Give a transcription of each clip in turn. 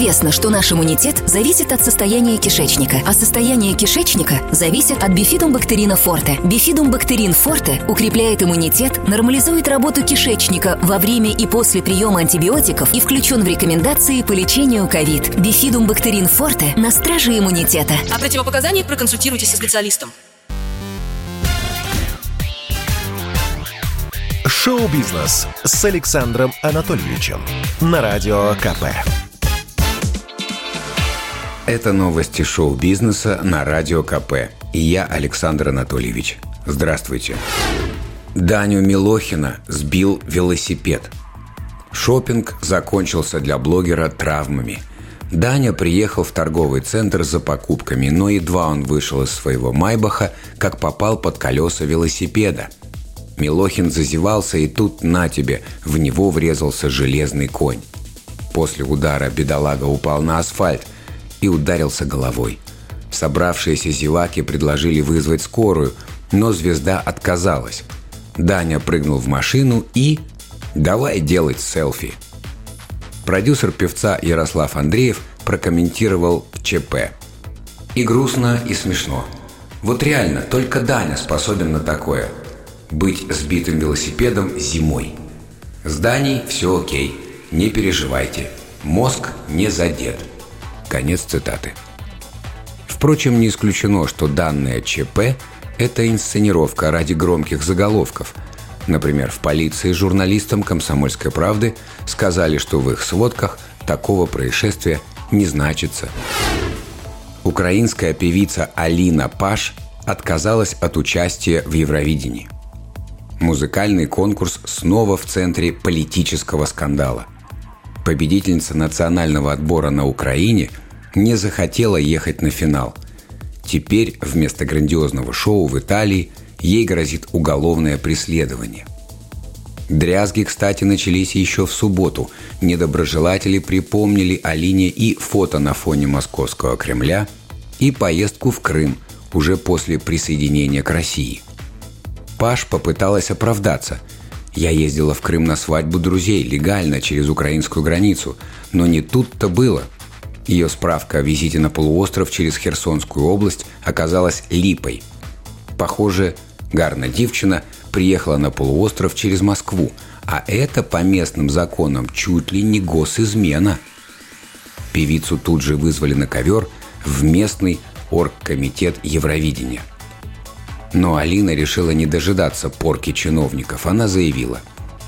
Известно, что наш иммунитет зависит от состояния кишечника, а состояние кишечника зависит от бифидумбактерина форте. Бифидумбактерин форте укрепляет иммунитет, нормализует работу кишечника во время и после приема антибиотиков и включен в рекомендации по лечению ковид. Бифидумбактерин форте на страже иммунитета. О противопоказаниях проконсультируйтесь со специалистом. Шоу-бизнес с Александром Анатольевичем на Радио КП. Это новости шоу-бизнеса на Радио КП. И я Александр Анатольевич. Здравствуйте. Даню Милохина сбил велосипед. Шопинг закончился для блогера травмами. Даня приехал в торговый центр за покупками, но едва он вышел из своего Майбаха, как попал под колеса велосипеда – Милохин зазевался, и тут на тебе, в него врезался железный конь. После удара бедолага упал на асфальт и ударился головой. Собравшиеся зеваки предложили вызвать скорую, но звезда отказалась. Даня прыгнул в машину и... Давай делать селфи. Продюсер певца Ярослав Андреев прокомментировал в ЧП. И грустно, и смешно. Вот реально, только Даня способен на такое – быть сбитым велосипедом зимой. Зданий все окей, не переживайте, мозг не задет. Конец цитаты. Впрочем, не исключено, что данное ЧП – это инсценировка ради громких заголовков. Например, в полиции журналистам «Комсомольской правды» сказали, что в их сводках такого происшествия не значится. Украинская певица Алина Паш отказалась от участия в Евровидении – Музыкальный конкурс снова в центре политического скандала. Победительница национального отбора на Украине не захотела ехать на финал. Теперь вместо грандиозного шоу в Италии ей грозит уголовное преследование. Дрязги, кстати, начались еще в субботу. Недоброжелатели припомнили Алине и фото на фоне московского Кремля, и поездку в Крым уже после присоединения к России – Паш попыталась оправдаться. Я ездила в Крым на свадьбу друзей, легально, через украинскую границу. Но не тут-то было. Ее справка о визите на полуостров через Херсонскую область оказалась липой. Похоже, Гарна Дивчина приехала на полуостров через Москву, а это по местным законам чуть ли не госизмена. Певицу тут же вызвали на ковер в местный оргкомитет Евровидения – но Алина решила не дожидаться порки чиновников. Она заявила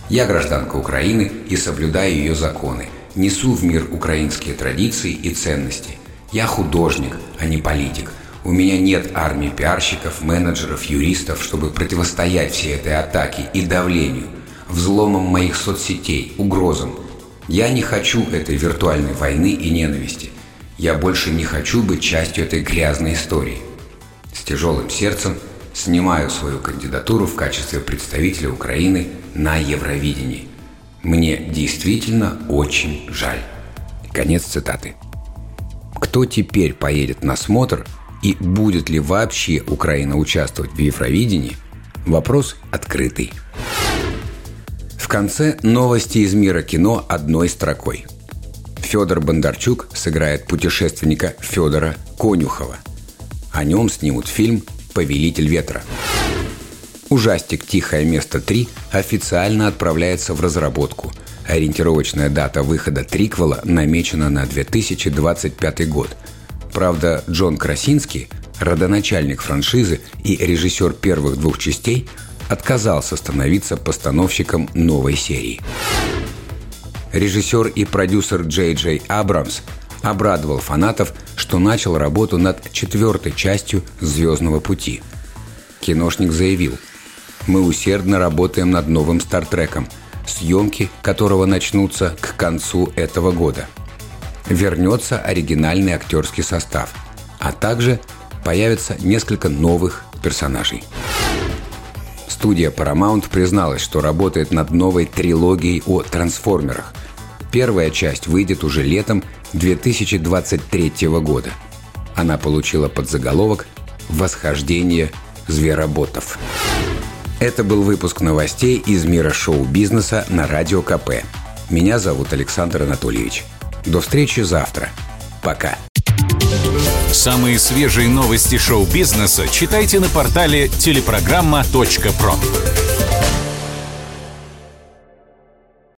«Я гражданка Украины и соблюдаю ее законы. Несу в мир украинские традиции и ценности. Я художник, а не политик. У меня нет армии пиарщиков, менеджеров, юристов, чтобы противостоять всей этой атаке и давлению, взломам моих соцсетей, угрозам. Я не хочу этой виртуальной войны и ненависти. Я больше не хочу быть частью этой грязной истории. С тяжелым сердцем – снимаю свою кандидатуру в качестве представителя Украины на Евровидении. Мне действительно очень жаль. Конец цитаты. Кто теперь поедет на смотр и будет ли вообще Украина участвовать в Евровидении? Вопрос открытый. В конце новости из мира кино одной строкой. Федор Бондарчук сыграет путешественника Федора Конюхова. О нем снимут фильм «Повелитель ветра». Ужастик «Тихое место 3» официально отправляется в разработку. Ориентировочная дата выхода триквела намечена на 2025 год. Правда, Джон Красинский, родоначальник франшизы и режиссер первых двух частей, отказался становиться постановщиком новой серии. Режиссер и продюсер Джей Джей Абрамс обрадовал фанатов, что начал работу над четвертой частью «Звездного пути». Киношник заявил, «Мы усердно работаем над новым «Стартреком», съемки которого начнутся к концу этого года. Вернется оригинальный актерский состав, а также появится несколько новых персонажей. Студия Paramount призналась, что работает над новой трилогией о трансформерах. Первая часть выйдет уже летом 2023 года. Она получила подзаголовок «Восхождение звероботов». Это был выпуск новостей из мира шоу-бизнеса на Радио КП. Меня зовут Александр Анатольевич. До встречи завтра. Пока. Самые свежие новости шоу-бизнеса читайте на портале телепрограмма.про.